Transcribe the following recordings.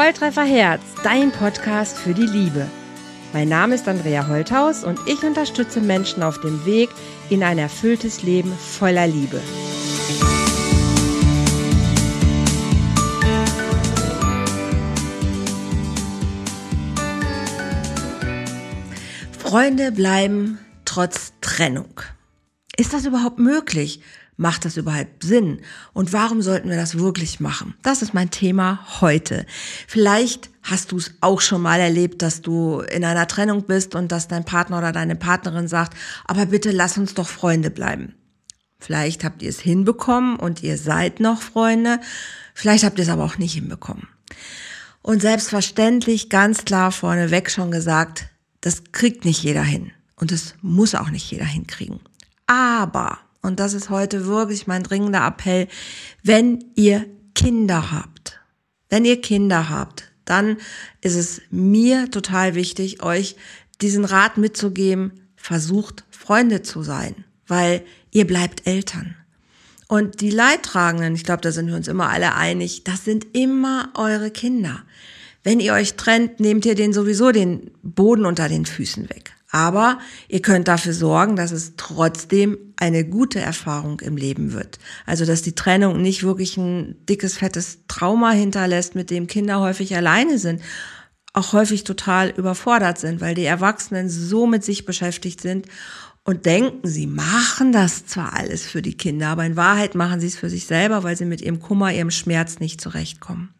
Volltreffer Herz, dein Podcast für die Liebe. Mein Name ist Andrea Holthaus und ich unterstütze Menschen auf dem Weg in ein erfülltes Leben voller Liebe. Freunde bleiben trotz Trennung. Ist das überhaupt möglich? Macht das überhaupt Sinn? Und warum sollten wir das wirklich machen? Das ist mein Thema heute. Vielleicht hast du es auch schon mal erlebt, dass du in einer Trennung bist und dass dein Partner oder deine Partnerin sagt, aber bitte lass uns doch Freunde bleiben. Vielleicht habt ihr es hinbekommen und ihr seid noch Freunde. Vielleicht habt ihr es aber auch nicht hinbekommen. Und selbstverständlich ganz klar vorneweg schon gesagt, das kriegt nicht jeder hin. Und das muss auch nicht jeder hinkriegen. Aber und das ist heute wirklich mein dringender Appell, wenn ihr Kinder habt, wenn ihr Kinder habt, dann ist es mir total wichtig, euch diesen Rat mitzugeben, versucht Freunde zu sein, weil ihr bleibt Eltern. Und die Leidtragenden, ich glaube, da sind wir uns immer alle einig, das sind immer eure Kinder. Wenn ihr euch trennt, nehmt ihr denen sowieso den Boden unter den Füßen weg. Aber ihr könnt dafür sorgen, dass es trotzdem eine gute Erfahrung im Leben wird. Also, dass die Trennung nicht wirklich ein dickes, fettes Trauma hinterlässt, mit dem Kinder häufig alleine sind, auch häufig total überfordert sind, weil die Erwachsenen so mit sich beschäftigt sind und denken, sie machen das zwar alles für die Kinder, aber in Wahrheit machen sie es für sich selber, weil sie mit ihrem Kummer, ihrem Schmerz nicht zurechtkommen.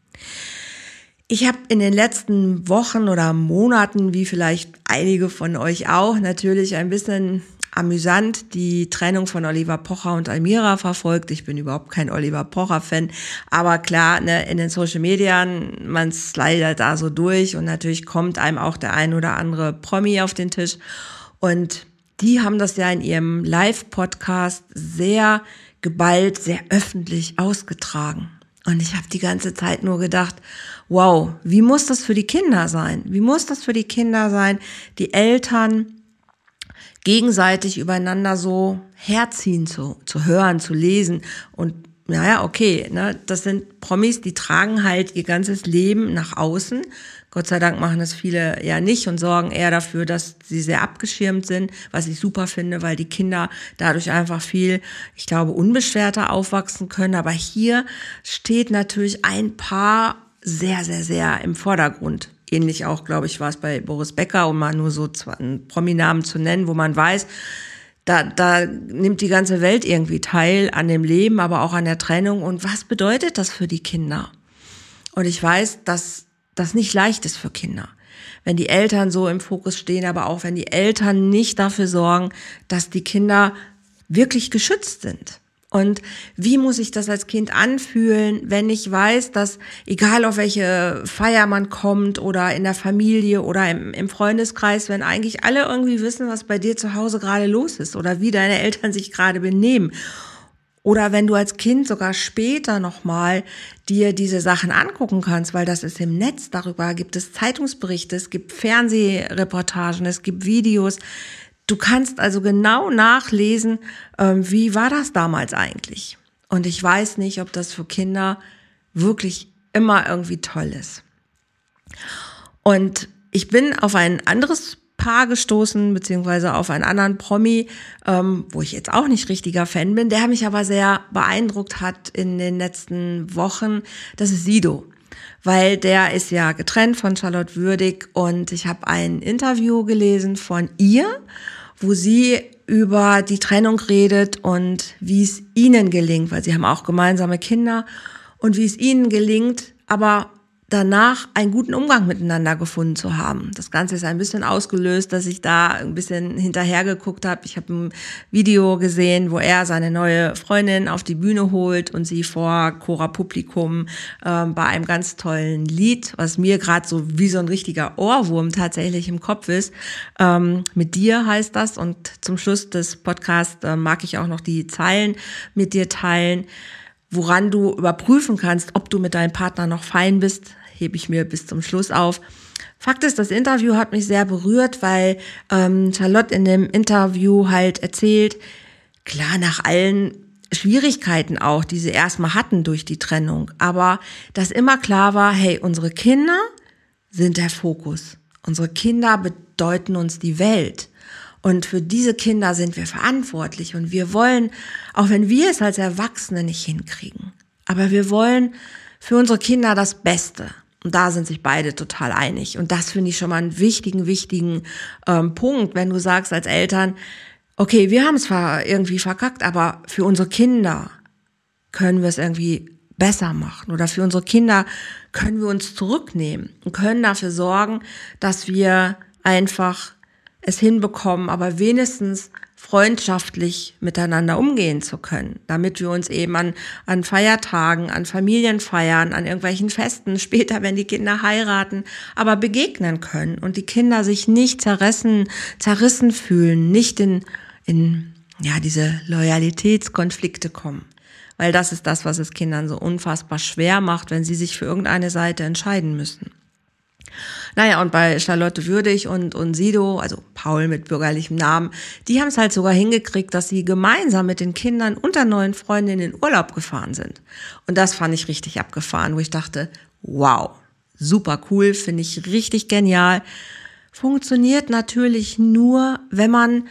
Ich habe in den letzten Wochen oder Monaten, wie vielleicht einige von euch auch, natürlich ein bisschen amüsant die Trennung von Oliver Pocher und Almira verfolgt. Ich bin überhaupt kein Oliver Pocher-Fan, aber klar, ne, in den Social Medien, man slidet da so durch und natürlich kommt einem auch der ein oder andere Promi auf den Tisch. Und die haben das ja in ihrem Live-Podcast sehr geballt, sehr öffentlich ausgetragen. Und ich habe die ganze Zeit nur gedacht, wow, wie muss das für die Kinder sein? Wie muss das für die Kinder sein, die Eltern gegenseitig übereinander so herziehen zu, zu hören, zu lesen und naja, okay, ne, das sind Promis, die tragen halt ihr ganzes Leben nach außen. Gott sei Dank machen das viele ja nicht und sorgen eher dafür, dass sie sehr abgeschirmt sind, was ich super finde, weil die Kinder dadurch einfach viel, ich glaube, unbeschwerter aufwachsen können. Aber hier steht natürlich ein Paar sehr, sehr, sehr im Vordergrund. Ähnlich auch, glaube ich, war es bei Boris Becker, um mal nur so einen Prominamen zu nennen, wo man weiß, da, da nimmt die ganze Welt irgendwie teil an dem Leben, aber auch an der Trennung. Und was bedeutet das für die Kinder? Und ich weiß, dass das nicht leicht ist für Kinder. Wenn die Eltern so im Fokus stehen, aber auch wenn die Eltern nicht dafür sorgen, dass die Kinder wirklich geschützt sind. Und wie muss ich das als Kind anfühlen, wenn ich weiß, dass egal auf welche Feier man kommt oder in der Familie oder im, im, Freundeskreis, wenn eigentlich alle irgendwie wissen, was bei dir zu Hause gerade los ist oder wie deine Eltern sich gerade benehmen. Oder wenn du als Kind sogar später nochmal dir diese Sachen angucken kannst, weil das ist im Netz, darüber gibt es Zeitungsberichte, es gibt Fernsehreportagen, es gibt Videos, Du kannst also genau nachlesen, ähm, wie war das damals eigentlich. Und ich weiß nicht, ob das für Kinder wirklich immer irgendwie toll ist. Und ich bin auf ein anderes Paar gestoßen, beziehungsweise auf einen anderen Promi, ähm, wo ich jetzt auch nicht richtiger Fan bin, der mich aber sehr beeindruckt hat in den letzten Wochen. Das ist Sido weil der ist ja getrennt von Charlotte Würdig und ich habe ein Interview gelesen von ihr wo sie über die Trennung redet und wie es ihnen gelingt, weil sie haben auch gemeinsame Kinder und wie es ihnen gelingt, aber danach einen guten Umgang miteinander gefunden zu haben. Das Ganze ist ein bisschen ausgelöst, dass ich da ein bisschen hinterhergeguckt habe. Ich habe ein Video gesehen, wo er seine neue Freundin auf die Bühne holt und sie vor Chora Publikum äh, bei einem ganz tollen Lied, was mir gerade so wie so ein richtiger Ohrwurm tatsächlich im Kopf ist. Ähm, mit dir heißt das und zum Schluss des Podcasts äh, mag ich auch noch die Zeilen mit dir teilen woran du überprüfen kannst, ob du mit deinem Partner noch fein bist, hebe ich mir bis zum Schluss auf. Fakt ist, das Interview hat mich sehr berührt, weil ähm, Charlotte in dem Interview halt erzählt, klar, nach allen Schwierigkeiten auch, die sie erstmal hatten durch die Trennung. Aber dass immer klar war, hey, unsere Kinder sind der Fokus. Unsere Kinder bedeuten uns die Welt. Und für diese Kinder sind wir verantwortlich. Und wir wollen, auch wenn wir es als Erwachsene nicht hinkriegen, aber wir wollen für unsere Kinder das Beste. Und da sind sich beide total einig. Und das finde ich schon mal einen wichtigen, wichtigen ähm, Punkt, wenn du sagst als Eltern, okay, wir haben es zwar irgendwie verkackt, aber für unsere Kinder können wir es irgendwie besser machen. Oder für unsere Kinder können wir uns zurücknehmen und können dafür sorgen, dass wir einfach es hinbekommen, aber wenigstens freundschaftlich miteinander umgehen zu können, damit wir uns eben an, an Feiertagen, an Familienfeiern, an irgendwelchen Festen, später, wenn die Kinder heiraten, aber begegnen können und die Kinder sich nicht zerrissen, zerrissen fühlen, nicht in, in ja, diese Loyalitätskonflikte kommen. Weil das ist das, was es Kindern so unfassbar schwer macht, wenn sie sich für irgendeine Seite entscheiden müssen. Naja, und bei Charlotte Würdig und, und Sido, also Paul mit bürgerlichem Namen, die haben es halt sogar hingekriegt, dass sie gemeinsam mit den Kindern und der neuen Freundin in den Urlaub gefahren sind. Und das fand ich richtig abgefahren, wo ich dachte, wow, super cool, finde ich richtig genial. Funktioniert natürlich nur, wenn man,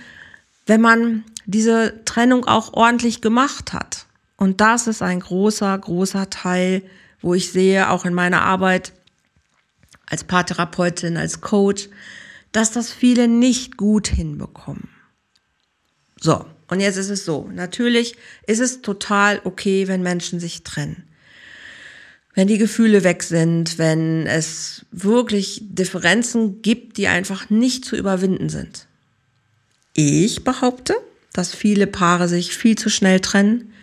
wenn man diese Trennung auch ordentlich gemacht hat. Und das ist ein großer, großer Teil, wo ich sehe, auch in meiner Arbeit, als Paartherapeutin, als Coach, dass das viele nicht gut hinbekommen. So, und jetzt ist es so. Natürlich ist es total okay, wenn Menschen sich trennen. Wenn die Gefühle weg sind, wenn es wirklich Differenzen gibt, die einfach nicht zu überwinden sind. Ich behaupte, dass viele Paare sich viel zu schnell trennen,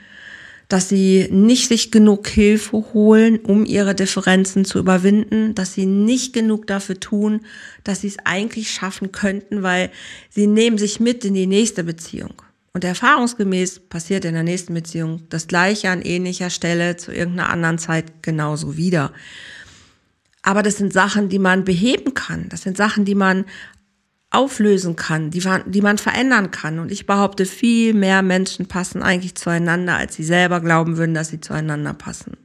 dass sie nicht sich genug Hilfe holen, um ihre Differenzen zu überwinden, dass sie nicht genug dafür tun, dass sie es eigentlich schaffen könnten, weil sie nehmen sich mit in die nächste Beziehung. Und erfahrungsgemäß passiert in der nächsten Beziehung das gleiche an ähnlicher Stelle zu irgendeiner anderen Zeit genauso wieder. Aber das sind Sachen, die man beheben kann. Das sind Sachen, die man auflösen kann, die, die man verändern kann. Und ich behaupte, viel mehr Menschen passen eigentlich zueinander, als sie selber glauben würden, dass sie zueinander passen.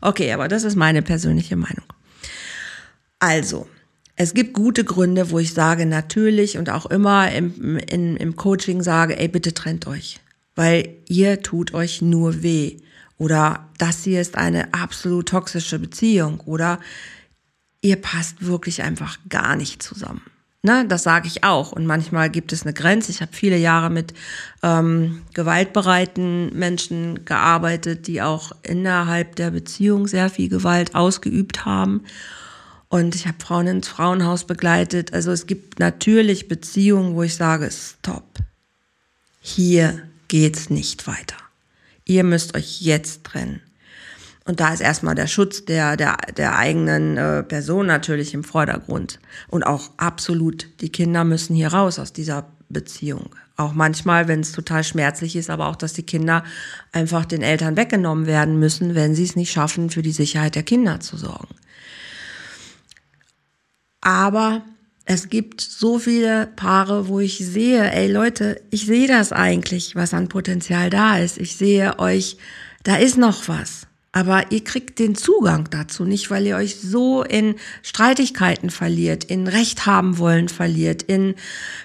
Okay, aber das ist meine persönliche Meinung. Also, es gibt gute Gründe, wo ich sage, natürlich und auch immer im, im, im Coaching sage, ey, bitte trennt euch, weil ihr tut euch nur weh. Oder das hier ist eine absolut toxische Beziehung. Oder ihr passt wirklich einfach gar nicht zusammen. Ne, das sage ich auch. Und manchmal gibt es eine Grenze. Ich habe viele Jahre mit ähm, gewaltbereiten Menschen gearbeitet, die auch innerhalb der Beziehung sehr viel Gewalt ausgeübt haben. Und ich habe Frauen ins Frauenhaus begleitet. Also es gibt natürlich Beziehungen, wo ich sage, stopp. Hier geht's nicht weiter. Ihr müsst euch jetzt trennen. Und da ist erstmal der Schutz der, der, der eigenen äh, Person natürlich im Vordergrund. Und auch absolut, die Kinder müssen hier raus aus dieser Beziehung. Auch manchmal, wenn es total schmerzlich ist, aber auch, dass die Kinder einfach den Eltern weggenommen werden müssen, wenn sie es nicht schaffen, für die Sicherheit der Kinder zu sorgen. Aber es gibt so viele Paare, wo ich sehe, ey Leute, ich sehe das eigentlich, was an Potenzial da ist. Ich sehe euch, da ist noch was. Aber ihr kriegt den Zugang dazu nicht, weil ihr euch so in Streitigkeiten verliert, in Recht haben wollen verliert, in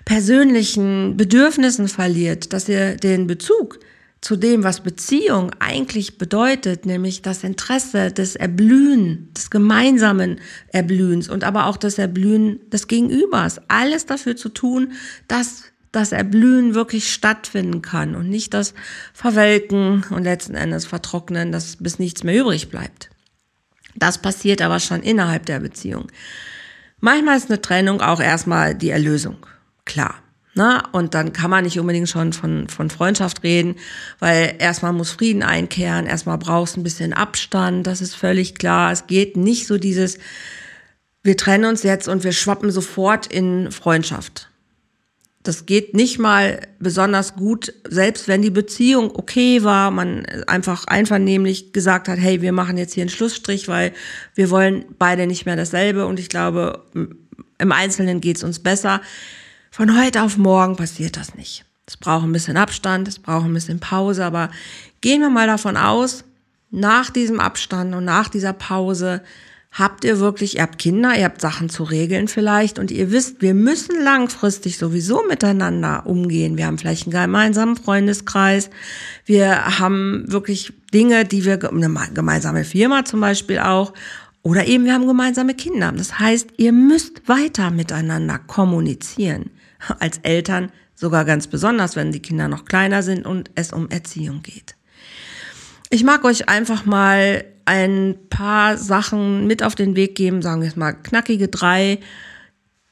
persönlichen Bedürfnissen verliert, dass ihr den Bezug zu dem, was Beziehung eigentlich bedeutet, nämlich das Interesse des Erblühen, des gemeinsamen Erblühens und aber auch das Erblühen des Gegenübers. Alles dafür zu tun, dass das Erblühen wirklich stattfinden kann und nicht das Verwelken und letzten Endes Vertrocknen, dass bis nichts mehr übrig bleibt. Das passiert aber schon innerhalb der Beziehung. Manchmal ist eine Trennung auch erstmal die Erlösung. Klar. Na, und dann kann man nicht unbedingt schon von, von Freundschaft reden, weil erstmal muss Frieden einkehren, erstmal brauchst ein bisschen Abstand, das ist völlig klar. Es geht nicht so dieses, wir trennen uns jetzt und wir schwappen sofort in Freundschaft. Das geht nicht mal besonders gut, selbst wenn die Beziehung okay war, man einfach einvernehmlich gesagt hat, hey, wir machen jetzt hier einen Schlussstrich, weil wir wollen beide nicht mehr dasselbe und ich glaube, im Einzelnen geht's uns besser. Von heute auf morgen passiert das nicht. Es braucht ein bisschen Abstand, es braucht ein bisschen Pause, aber gehen wir mal davon aus, nach diesem Abstand und nach dieser Pause habt ihr wirklich, ihr habt Kinder, ihr habt Sachen zu regeln vielleicht und ihr wisst, wir müssen langfristig sowieso miteinander umgehen. Wir haben vielleicht einen gemeinsamen Freundeskreis, wir haben wirklich Dinge, die wir, eine gemeinsame Firma zum Beispiel auch, oder eben wir haben gemeinsame Kinder. Das heißt, ihr müsst weiter miteinander kommunizieren. Als Eltern sogar ganz besonders, wenn die Kinder noch kleiner sind und es um Erziehung geht. Ich mag euch einfach mal ein paar Sachen mit auf den Weg geben, sagen wir es mal knackige drei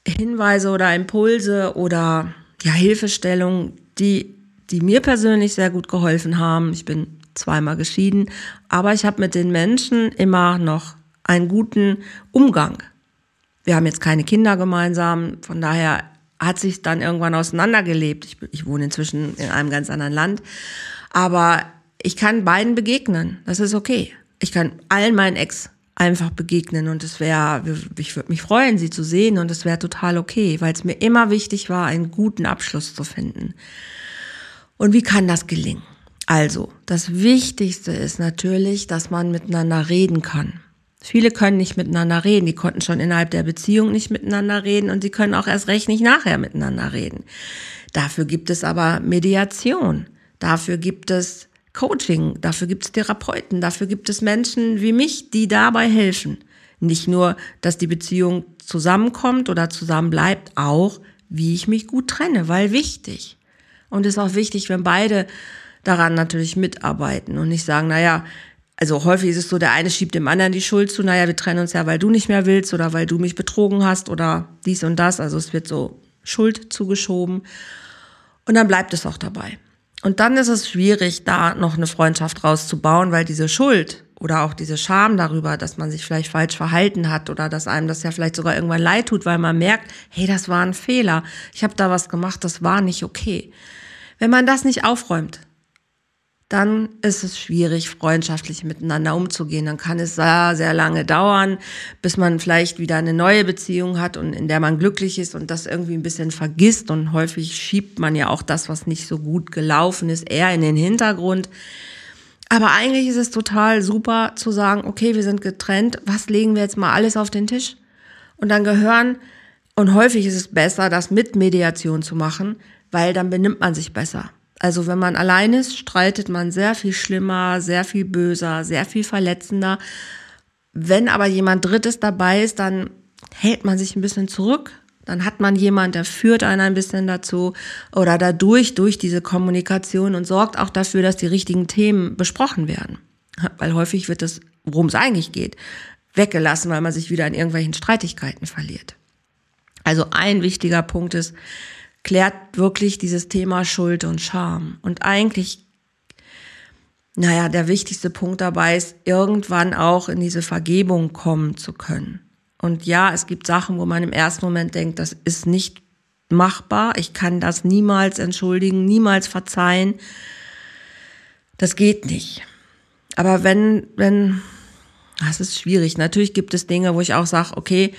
Hinweise oder Impulse oder ja, Hilfestellungen, die, die mir persönlich sehr gut geholfen haben. Ich bin zweimal geschieden, aber ich habe mit den Menschen immer noch einen guten Umgang. Wir haben jetzt keine Kinder gemeinsam, von daher hat sich dann irgendwann auseinandergelebt. Ich, ich wohne inzwischen in einem ganz anderen Land, aber ich kann beiden begegnen. Das ist okay. Ich kann allen meinen Ex einfach begegnen und es wäre, ich würde mich freuen, sie zu sehen und es wäre total okay, weil es mir immer wichtig war, einen guten Abschluss zu finden. Und wie kann das gelingen? Also, das Wichtigste ist natürlich, dass man miteinander reden kann. Viele können nicht miteinander reden, die konnten schon innerhalb der Beziehung nicht miteinander reden und sie können auch erst recht nicht nachher miteinander reden. Dafür gibt es aber Mediation. Dafür gibt es Coaching, dafür gibt es Therapeuten, dafür gibt es Menschen wie mich, die dabei helfen. Nicht nur, dass die Beziehung zusammenkommt oder zusammenbleibt, auch wie ich mich gut trenne, weil wichtig. Und es ist auch wichtig, wenn beide daran natürlich mitarbeiten und nicht sagen, naja, also häufig ist es so, der eine schiebt dem anderen die Schuld zu, naja, wir trennen uns ja, weil du nicht mehr willst oder weil du mich betrogen hast oder dies und das. Also es wird so Schuld zugeschoben. Und dann bleibt es auch dabei. Und dann ist es schwierig, da noch eine Freundschaft rauszubauen, weil diese Schuld oder auch diese Scham darüber, dass man sich vielleicht falsch verhalten hat oder dass einem das ja vielleicht sogar irgendwann leid tut, weil man merkt, hey, das war ein Fehler, ich habe da was gemacht, das war nicht okay. Wenn man das nicht aufräumt, dann ist es schwierig, freundschaftlich miteinander umzugehen. Dann kann es sehr, sehr lange dauern, bis man vielleicht wieder eine neue Beziehung hat und in der man glücklich ist und das irgendwie ein bisschen vergisst. Und häufig schiebt man ja auch das, was nicht so gut gelaufen ist, eher in den Hintergrund. Aber eigentlich ist es total super zu sagen, okay, wir sind getrennt, was legen wir jetzt mal alles auf den Tisch? Und dann gehören, und häufig ist es besser, das mit Mediation zu machen, weil dann benimmt man sich besser. Also wenn man allein ist, streitet man sehr viel schlimmer, sehr viel böser, sehr viel verletzender. Wenn aber jemand Drittes dabei ist, dann hält man sich ein bisschen zurück. Dann hat man jemand, der führt einen ein bisschen dazu oder dadurch, durch diese Kommunikation und sorgt auch dafür, dass die richtigen Themen besprochen werden. Weil häufig wird das, worum es eigentlich geht, weggelassen, weil man sich wieder in irgendwelchen Streitigkeiten verliert. Also ein wichtiger Punkt ist, klärt wirklich dieses Thema Schuld und Scham. Und eigentlich, naja, der wichtigste Punkt dabei ist, irgendwann auch in diese Vergebung kommen zu können. Und ja, es gibt Sachen, wo man im ersten Moment denkt, das ist nicht machbar, ich kann das niemals entschuldigen, niemals verzeihen. Das geht nicht. Aber wenn, wenn, das ist schwierig. Natürlich gibt es Dinge, wo ich auch sage, okay,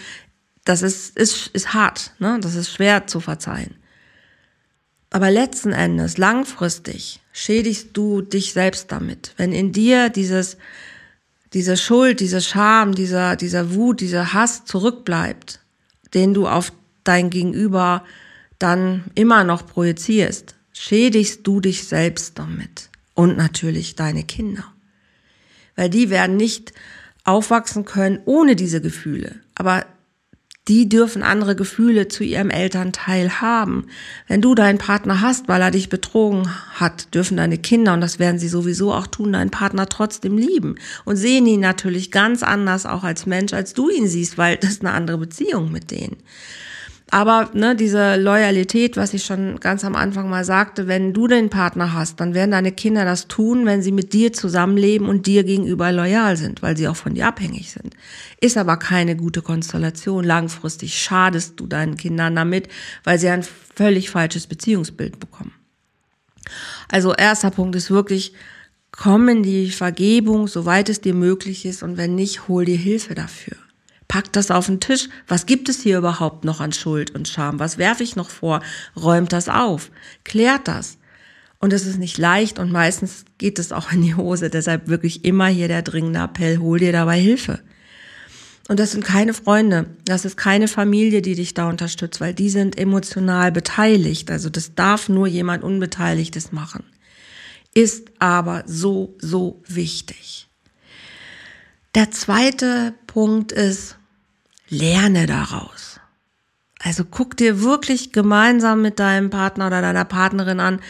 das ist, ist, ist hart, ne? das ist schwer zu verzeihen. Aber letzten Endes, langfristig, schädigst du dich selbst damit. Wenn in dir dieses, diese Schuld, diese Scham, dieser, dieser Wut, dieser Hass zurückbleibt, den du auf dein Gegenüber dann immer noch projizierst, schädigst du dich selbst damit. Und natürlich deine Kinder. Weil die werden nicht aufwachsen können ohne diese Gefühle. Aber die dürfen andere Gefühle zu ihrem Elternteil haben. Wenn du deinen Partner hast, weil er dich betrogen hat, dürfen deine Kinder, und das werden sie sowieso auch tun, deinen Partner trotzdem lieben und sehen ihn natürlich ganz anders auch als Mensch, als du ihn siehst, weil das ist eine andere Beziehung mit denen. Aber ne, diese Loyalität, was ich schon ganz am Anfang mal sagte, wenn du den Partner hast, dann werden deine Kinder das tun, wenn sie mit dir zusammenleben und dir gegenüber loyal sind, weil sie auch von dir abhängig sind. Ist aber keine gute Konstellation. Langfristig schadest du deinen Kindern damit, weil sie ein völlig falsches Beziehungsbild bekommen. Also erster Punkt ist wirklich, komm in die Vergebung, soweit es dir möglich ist und wenn nicht, hol dir Hilfe dafür. Packt das auf den Tisch. Was gibt es hier überhaupt noch an Schuld und Scham? Was werfe ich noch vor? Räumt das auf. Klärt das. Und es ist nicht leicht und meistens geht es auch in die Hose. Deshalb wirklich immer hier der dringende Appell, hol dir dabei Hilfe. Und das sind keine Freunde, das ist keine Familie, die dich da unterstützt, weil die sind emotional beteiligt. Also das darf nur jemand Unbeteiligtes machen. Ist aber so, so wichtig. Der zweite Punkt ist, lerne daraus. Also guck dir wirklich gemeinsam mit deinem Partner oder deiner Partnerin an,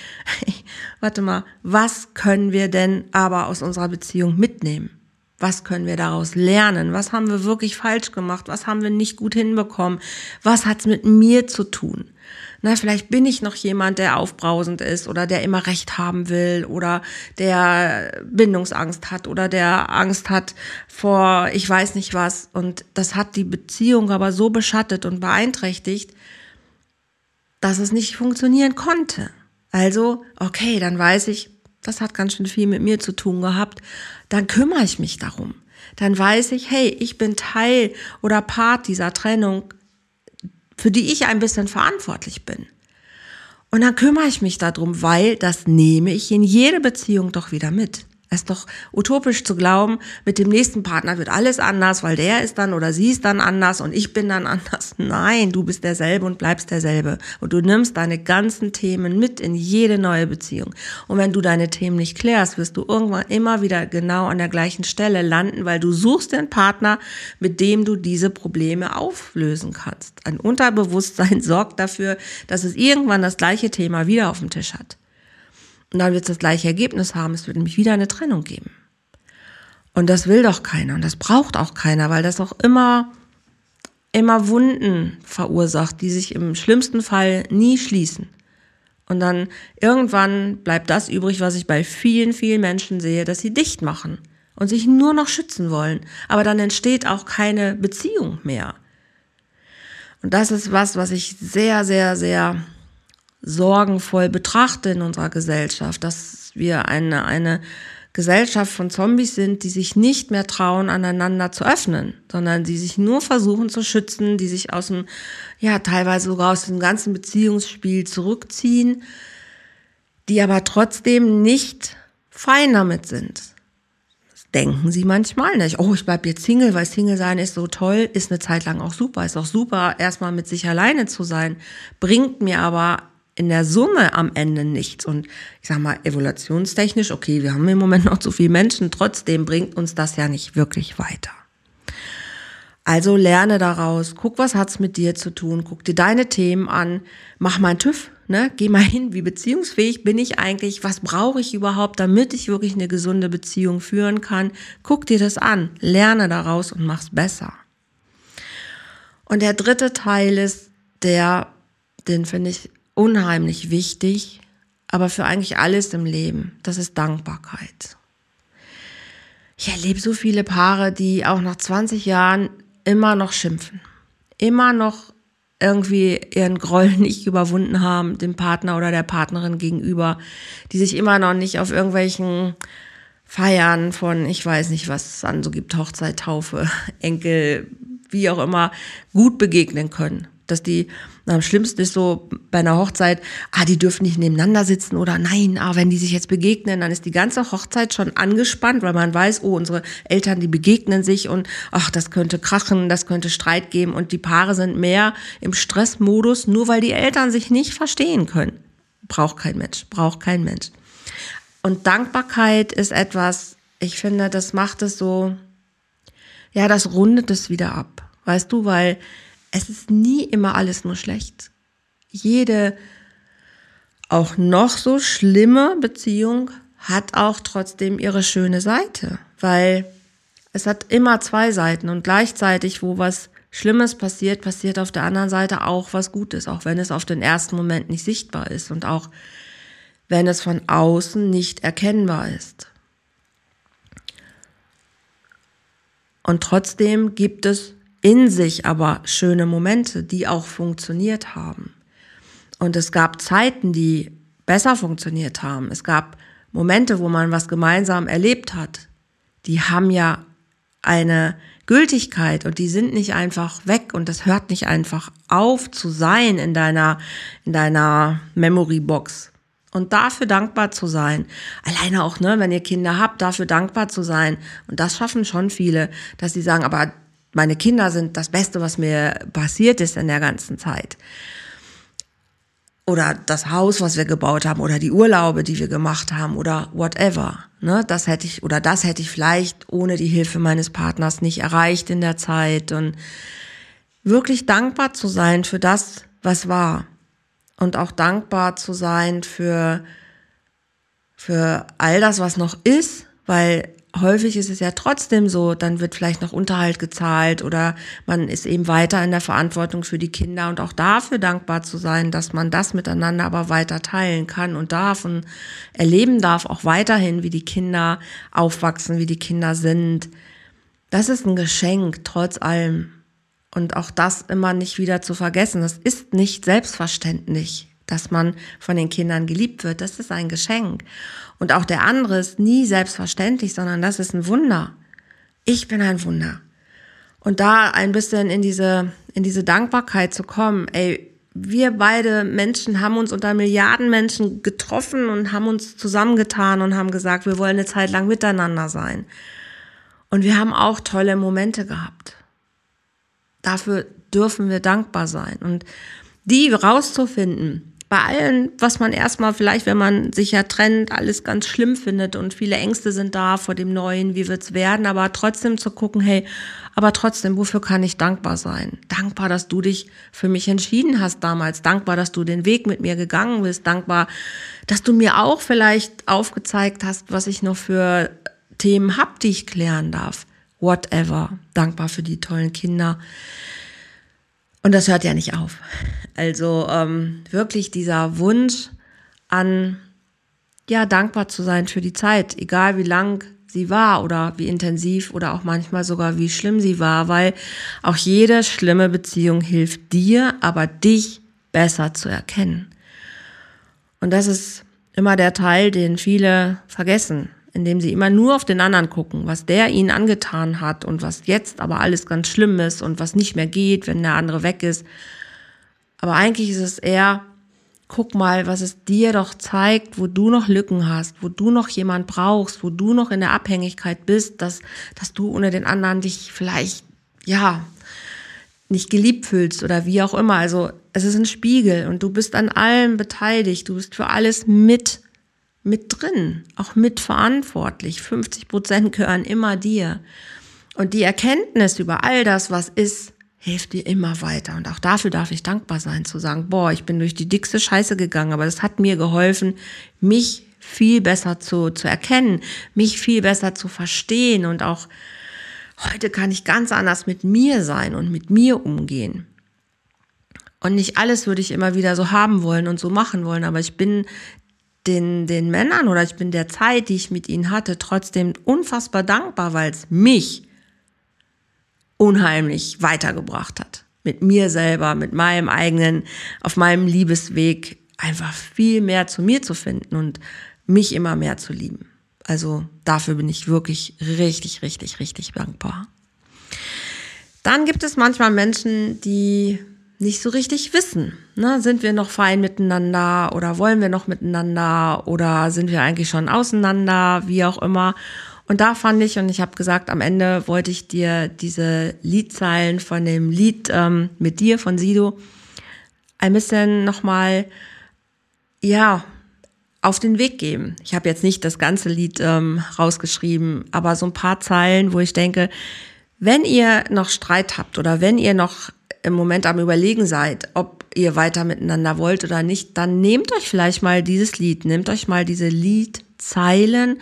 warte mal, was können wir denn aber aus unserer Beziehung mitnehmen? Was können wir daraus lernen? Was haben wir wirklich falsch gemacht? Was haben wir nicht gut hinbekommen? Was hat's mit mir zu tun? Na, vielleicht bin ich noch jemand, der aufbrausend ist oder der immer Recht haben will oder der Bindungsangst hat oder der Angst hat vor ich weiß nicht was. Und das hat die Beziehung aber so beschattet und beeinträchtigt, dass es nicht funktionieren konnte. Also, okay, dann weiß ich, das hat ganz schön viel mit mir zu tun gehabt, dann kümmere ich mich darum. Dann weiß ich, hey, ich bin Teil oder Part dieser Trennung, für die ich ein bisschen verantwortlich bin. Und dann kümmere ich mich darum, weil das nehme ich in jede Beziehung doch wieder mit. Es ist doch utopisch zu glauben, mit dem nächsten Partner wird alles anders, weil der ist dann oder sie ist dann anders und ich bin dann anders. Nein, du bist derselbe und bleibst derselbe. Und du nimmst deine ganzen Themen mit in jede neue Beziehung. Und wenn du deine Themen nicht klärst, wirst du irgendwann immer wieder genau an der gleichen Stelle landen, weil du suchst den Partner, mit dem du diese Probleme auflösen kannst. Ein Unterbewusstsein sorgt dafür, dass es irgendwann das gleiche Thema wieder auf dem Tisch hat. Und dann wird es das gleiche Ergebnis haben. Es wird nämlich wieder eine Trennung geben. Und das will doch keiner. Und das braucht auch keiner, weil das auch immer, immer Wunden verursacht, die sich im schlimmsten Fall nie schließen. Und dann irgendwann bleibt das übrig, was ich bei vielen, vielen Menschen sehe, dass sie dicht machen und sich nur noch schützen wollen. Aber dann entsteht auch keine Beziehung mehr. Und das ist was, was ich sehr, sehr, sehr sorgenvoll betrachte in unserer Gesellschaft, dass wir eine, eine Gesellschaft von Zombies sind, die sich nicht mehr trauen, aneinander zu öffnen, sondern die sich nur versuchen zu schützen, die sich aus dem, ja, teilweise sogar aus dem ganzen Beziehungsspiel zurückziehen, die aber trotzdem nicht fein damit sind. Das denken sie manchmal nicht. Oh, ich bleib jetzt Single, weil Single sein ist so toll, ist eine Zeit lang auch super, ist auch super, erstmal mit sich alleine zu sein, bringt mir aber in der Summe am Ende nichts. Und ich sag mal, evolutionstechnisch, okay, wir haben im Moment noch zu viele Menschen, trotzdem bringt uns das ja nicht wirklich weiter. Also lerne daraus, guck, was hat's mit dir zu tun, guck dir deine Themen an, mach mal einen TÜV, ne? Geh mal hin, wie beziehungsfähig bin ich eigentlich, was brauche ich überhaupt, damit ich wirklich eine gesunde Beziehung führen kann. Guck dir das an, lerne daraus und mach's besser. Und der dritte Teil ist der, den finde ich unheimlich wichtig, aber für eigentlich alles im Leben. Das ist Dankbarkeit. Ich erlebe so viele Paare, die auch nach 20 Jahren immer noch schimpfen, immer noch irgendwie ihren Groll nicht überwunden haben, dem Partner oder der Partnerin gegenüber, die sich immer noch nicht auf irgendwelchen Feiern von, ich weiß nicht, was es an so gibt, Hochzeit, Taufe, Enkel, wie auch immer, gut begegnen können dass die, am schlimmsten ist so bei einer Hochzeit, ah, die dürfen nicht nebeneinander sitzen oder nein, ah, wenn die sich jetzt begegnen, dann ist die ganze Hochzeit schon angespannt, weil man weiß, oh, unsere Eltern, die begegnen sich und ach, das könnte krachen, das könnte Streit geben und die Paare sind mehr im Stressmodus, nur weil die Eltern sich nicht verstehen können. Braucht kein Mensch, braucht kein Mensch. Und Dankbarkeit ist etwas, ich finde, das macht es so, ja, das rundet es wieder ab. Weißt du, weil es ist nie immer alles nur schlecht. Jede auch noch so schlimme Beziehung hat auch trotzdem ihre schöne Seite, weil es hat immer zwei Seiten und gleichzeitig, wo was Schlimmes passiert, passiert auf der anderen Seite auch was Gutes, auch wenn es auf den ersten Moment nicht sichtbar ist und auch wenn es von außen nicht erkennbar ist. Und trotzdem gibt es in sich aber schöne Momente, die auch funktioniert haben. Und es gab Zeiten, die besser funktioniert haben. Es gab Momente, wo man was gemeinsam erlebt hat. Die haben ja eine Gültigkeit und die sind nicht einfach weg und das hört nicht einfach auf zu sein in deiner, in deiner Memory Box. Und dafür dankbar zu sein. Alleine auch, ne, wenn ihr Kinder habt, dafür dankbar zu sein. Und das schaffen schon viele, dass sie sagen, aber meine Kinder sind das Beste, was mir passiert ist in der ganzen Zeit. Oder das Haus, was wir gebaut haben oder die Urlaube, die wir gemacht haben oder whatever. Ne, das hätte ich oder das hätte ich vielleicht ohne die Hilfe meines Partners nicht erreicht in der Zeit. Und wirklich dankbar zu sein für das, was war. Und auch dankbar zu sein für für all das, was noch ist, weil häufig ist es ja trotzdem so, dann wird vielleicht noch Unterhalt gezahlt oder man ist eben weiter in der Verantwortung für die Kinder und auch dafür dankbar zu sein, dass man das miteinander aber weiter teilen kann und darf und erleben darf auch weiterhin, wie die Kinder aufwachsen, wie die Kinder sind. Das ist ein Geschenk, trotz allem. Und auch das immer nicht wieder zu vergessen. Das ist nicht selbstverständlich dass man von den Kindern geliebt wird, das ist ein Geschenk. Und auch der andere ist nie selbstverständlich, sondern das ist ein Wunder. Ich bin ein Wunder. Und da ein bisschen in diese, in diese Dankbarkeit zu kommen, ey, wir beide Menschen haben uns unter Milliarden Menschen getroffen und haben uns zusammengetan und haben gesagt, wir wollen eine Zeit lang miteinander sein. Und wir haben auch tolle Momente gehabt. Dafür dürfen wir dankbar sein. Und die rauszufinden, bei allen, was man erstmal vielleicht, wenn man sich ja trennt, alles ganz schlimm findet und viele Ängste sind da vor dem Neuen, wie wird's werden, aber trotzdem zu gucken, hey, aber trotzdem, wofür kann ich dankbar sein? Dankbar, dass du dich für mich entschieden hast damals, dankbar, dass du den Weg mit mir gegangen bist, dankbar, dass du mir auch vielleicht aufgezeigt hast, was ich noch für Themen hab, die ich klären darf. Whatever. Dankbar für die tollen Kinder und das hört ja nicht auf. Also ähm, wirklich dieser Wunsch an, ja, dankbar zu sein für die Zeit, egal wie lang sie war oder wie intensiv oder auch manchmal sogar wie schlimm sie war, weil auch jede schlimme Beziehung hilft dir, aber dich besser zu erkennen. Und das ist immer der Teil, den viele vergessen indem sie immer nur auf den anderen gucken, was der ihnen angetan hat und was jetzt aber alles ganz schlimm ist und was nicht mehr geht, wenn der andere weg ist. Aber eigentlich ist es eher, guck mal, was es dir doch zeigt, wo du noch Lücken hast, wo du noch jemand brauchst, wo du noch in der Abhängigkeit bist, dass, dass du ohne den anderen dich vielleicht, ja, nicht geliebt fühlst oder wie auch immer. Also es ist ein Spiegel und du bist an allem beteiligt, du bist für alles mit mit drin, auch mitverantwortlich. 50 Prozent gehören immer dir. Und die Erkenntnis über all das, was ist, hilft dir immer weiter. Und auch dafür darf ich dankbar sein, zu sagen, boah, ich bin durch die dickste Scheiße gegangen, aber das hat mir geholfen, mich viel besser zu, zu erkennen, mich viel besser zu verstehen und auch heute kann ich ganz anders mit mir sein und mit mir umgehen. Und nicht alles würde ich immer wieder so haben wollen und so machen wollen, aber ich bin den, den Männern oder ich bin der Zeit, die ich mit ihnen hatte, trotzdem unfassbar dankbar, weil es mich unheimlich weitergebracht hat. Mit mir selber, mit meinem eigenen, auf meinem Liebesweg einfach viel mehr zu mir zu finden und mich immer mehr zu lieben. Also dafür bin ich wirklich richtig, richtig, richtig dankbar. Dann gibt es manchmal Menschen, die nicht so richtig wissen. Ne? Sind wir noch fein miteinander oder wollen wir noch miteinander oder sind wir eigentlich schon auseinander, wie auch immer. Und da fand ich, und ich habe gesagt, am Ende wollte ich dir diese Liedzeilen von dem Lied ähm, mit dir von Sido ein bisschen nochmal, ja, auf den Weg geben. Ich habe jetzt nicht das ganze Lied ähm, rausgeschrieben, aber so ein paar Zeilen, wo ich denke, wenn ihr noch Streit habt oder wenn ihr noch im Moment am Überlegen seid, ob ihr weiter miteinander wollt oder nicht, dann nehmt euch vielleicht mal dieses Lied, nehmt euch mal diese Liedzeilen,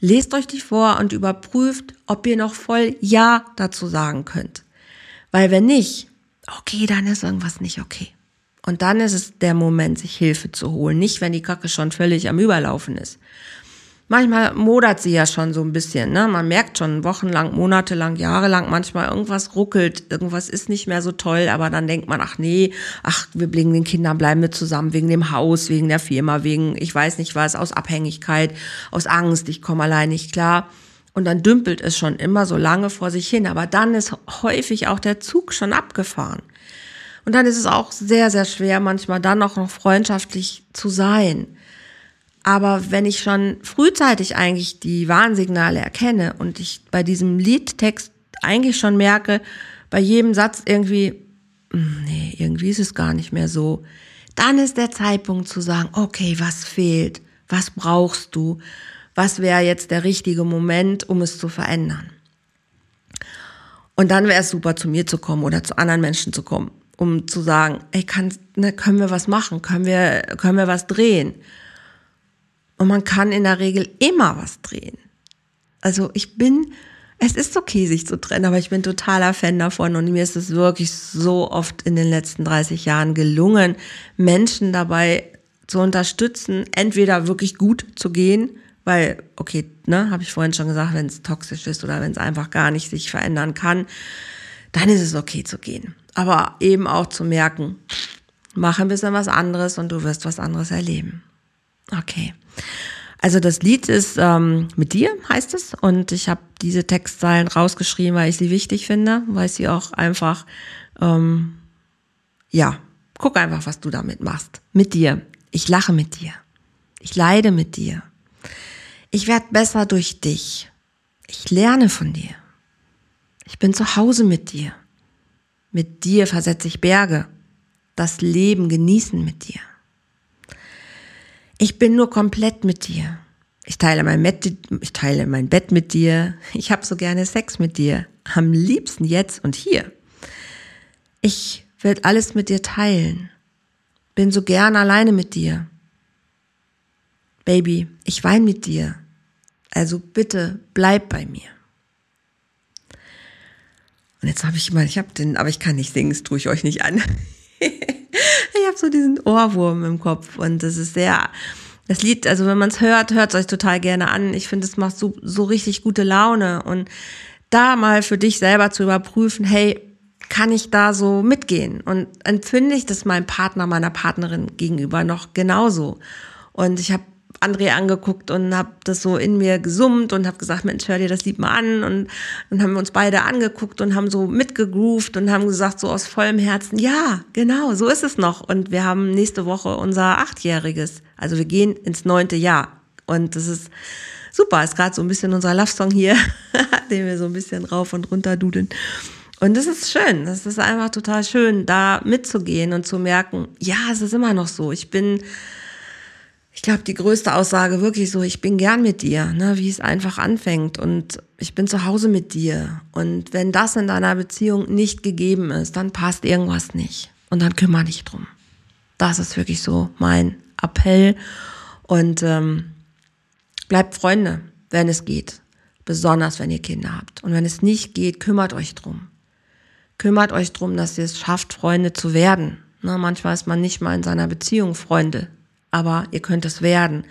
lest euch die vor und überprüft, ob ihr noch voll Ja dazu sagen könnt. Weil wenn nicht, okay, dann ist irgendwas nicht okay. Und dann ist es der Moment, sich Hilfe zu holen. Nicht, wenn die Kacke schon völlig am Überlaufen ist manchmal modert sie ja schon so ein bisschen. Ne? Man merkt schon wochenlang, monatelang, jahrelang, manchmal irgendwas ruckelt, irgendwas ist nicht mehr so toll, aber dann denkt man, ach nee, ach, wir wegen den Kindern bleiben wir zusammen, wegen dem Haus, wegen der Firma, wegen, ich weiß nicht was, aus Abhängigkeit, aus Angst, ich komme allein nicht klar. Und dann dümpelt es schon immer so lange vor sich hin. Aber dann ist häufig auch der Zug schon abgefahren. Und dann ist es auch sehr, sehr schwer, manchmal dann auch noch freundschaftlich zu sein. Aber wenn ich schon frühzeitig eigentlich die Warnsignale erkenne und ich bei diesem Liedtext eigentlich schon merke, bei jedem Satz irgendwie, hm, nee, irgendwie ist es gar nicht mehr so, dann ist der Zeitpunkt zu sagen, okay, was fehlt? Was brauchst du? Was wäre jetzt der richtige Moment, um es zu verändern? Und dann wäre es super, zu mir zu kommen oder zu anderen Menschen zu kommen um zu sagen, ey, kann, ne, können wir was machen? Können wir, können wir was drehen? Und man kann in der Regel immer was drehen. Also ich bin, es ist okay, sich zu trennen, aber ich bin totaler Fan davon und mir ist es wirklich so oft in den letzten 30 Jahren gelungen, Menschen dabei zu unterstützen, entweder wirklich gut zu gehen, weil, okay, ne, habe ich vorhin schon gesagt, wenn es toxisch ist oder wenn es einfach gar nicht sich verändern kann, dann ist es okay zu gehen aber eben auch zu merken, mach ein bisschen was anderes und du wirst was anderes erleben. Okay. Also das Lied ist ähm, mit dir, heißt es. Und ich habe diese Textzeilen rausgeschrieben, weil ich sie wichtig finde, weil sie auch einfach, ähm, ja, guck einfach, was du damit machst. Mit dir. Ich lache mit dir. Ich leide mit dir. Ich werde besser durch dich. Ich lerne von dir. Ich bin zu Hause mit dir. Mit dir versetze ich Berge. Das Leben genießen mit dir. Ich bin nur komplett mit dir. Ich teile mein Bett, ich teile mein Bett mit dir. Ich habe so gerne Sex mit dir. Am liebsten jetzt und hier. Ich will alles mit dir teilen. Bin so gern alleine mit dir. Baby, ich weine mit dir. Also bitte bleib bei mir. Und jetzt habe ich immer, ich habe den, aber ich kann nicht singen, das tue ich euch nicht an. ich habe so diesen Ohrwurm im Kopf und das ist sehr, das Lied, also wenn man es hört, hört es euch total gerne an. Ich finde, es macht so, so richtig gute Laune und da mal für dich selber zu überprüfen, hey, kann ich da so mitgehen? Und empfinde ich das meinem Partner, meiner Partnerin gegenüber noch genauso? Und ich habe André angeguckt und habe das so in mir gesummt und habe gesagt, Mensch, hör dir das Lied mal an. Und dann haben wir uns beide angeguckt und haben so mitgegroovt und haben gesagt, so aus vollem Herzen, ja, genau, so ist es noch. Und wir haben nächste Woche unser Achtjähriges. Also wir gehen ins neunte Jahr. Und das ist super, ist gerade so ein bisschen unser Love-Song hier, den wir so ein bisschen rauf und runter dudeln. Und das ist schön, das ist einfach total schön, da mitzugehen und zu merken, ja, es ist immer noch so. Ich bin ich glaube, die größte Aussage wirklich so, ich bin gern mit dir, ne, wie es einfach anfängt und ich bin zu Hause mit dir. Und wenn das in deiner Beziehung nicht gegeben ist, dann passt irgendwas nicht. Und dann kümmere dich drum. Das ist wirklich so mein Appell. Und ähm, bleibt Freunde, wenn es geht. Besonders wenn ihr Kinder habt. Und wenn es nicht geht, kümmert euch drum. Kümmert euch drum, dass ihr es schafft, Freunde zu werden. Na, manchmal ist man nicht mal in seiner Beziehung Freunde aber ihr könnt es werden.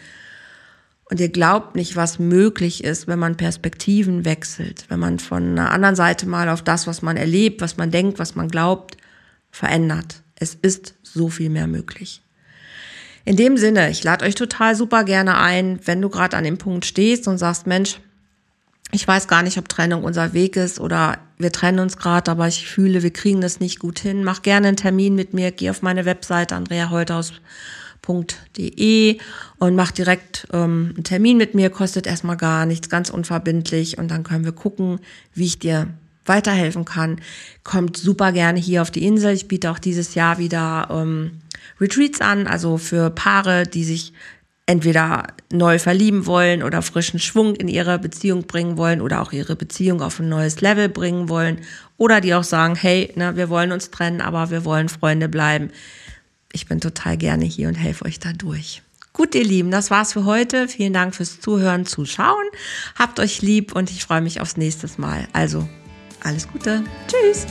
Und ihr glaubt nicht, was möglich ist, wenn man Perspektiven wechselt, wenn man von einer anderen Seite mal auf das, was man erlebt, was man denkt, was man glaubt, verändert. Es ist so viel mehr möglich. In dem Sinne, ich lade euch total super gerne ein, wenn du gerade an dem Punkt stehst und sagst, Mensch, ich weiß gar nicht, ob Trennung unser Weg ist oder wir trennen uns gerade, aber ich fühle, wir kriegen das nicht gut hin. Mach gerne einen Termin mit mir, geh auf meine Webseite andreaholthaus.com www.coaching.de und mach direkt ähm, einen Termin mit mir, kostet erstmal gar nichts, ganz unverbindlich und dann können wir gucken, wie ich dir weiterhelfen kann. Kommt super gerne hier auf die Insel. Ich biete auch dieses Jahr wieder ähm, Retreats an, also für Paare, die sich entweder neu verlieben wollen oder frischen Schwung in ihre Beziehung bringen wollen oder auch ihre Beziehung auf ein neues Level bringen wollen oder die auch sagen, hey, ne, wir wollen uns trennen, aber wir wollen Freunde bleiben. Ich bin total gerne hier und helfe euch da durch. Gut, ihr Lieben, das war's für heute. Vielen Dank fürs Zuhören, Zuschauen. Habt euch lieb und ich freue mich aufs nächste Mal. Also, alles Gute. Tschüss.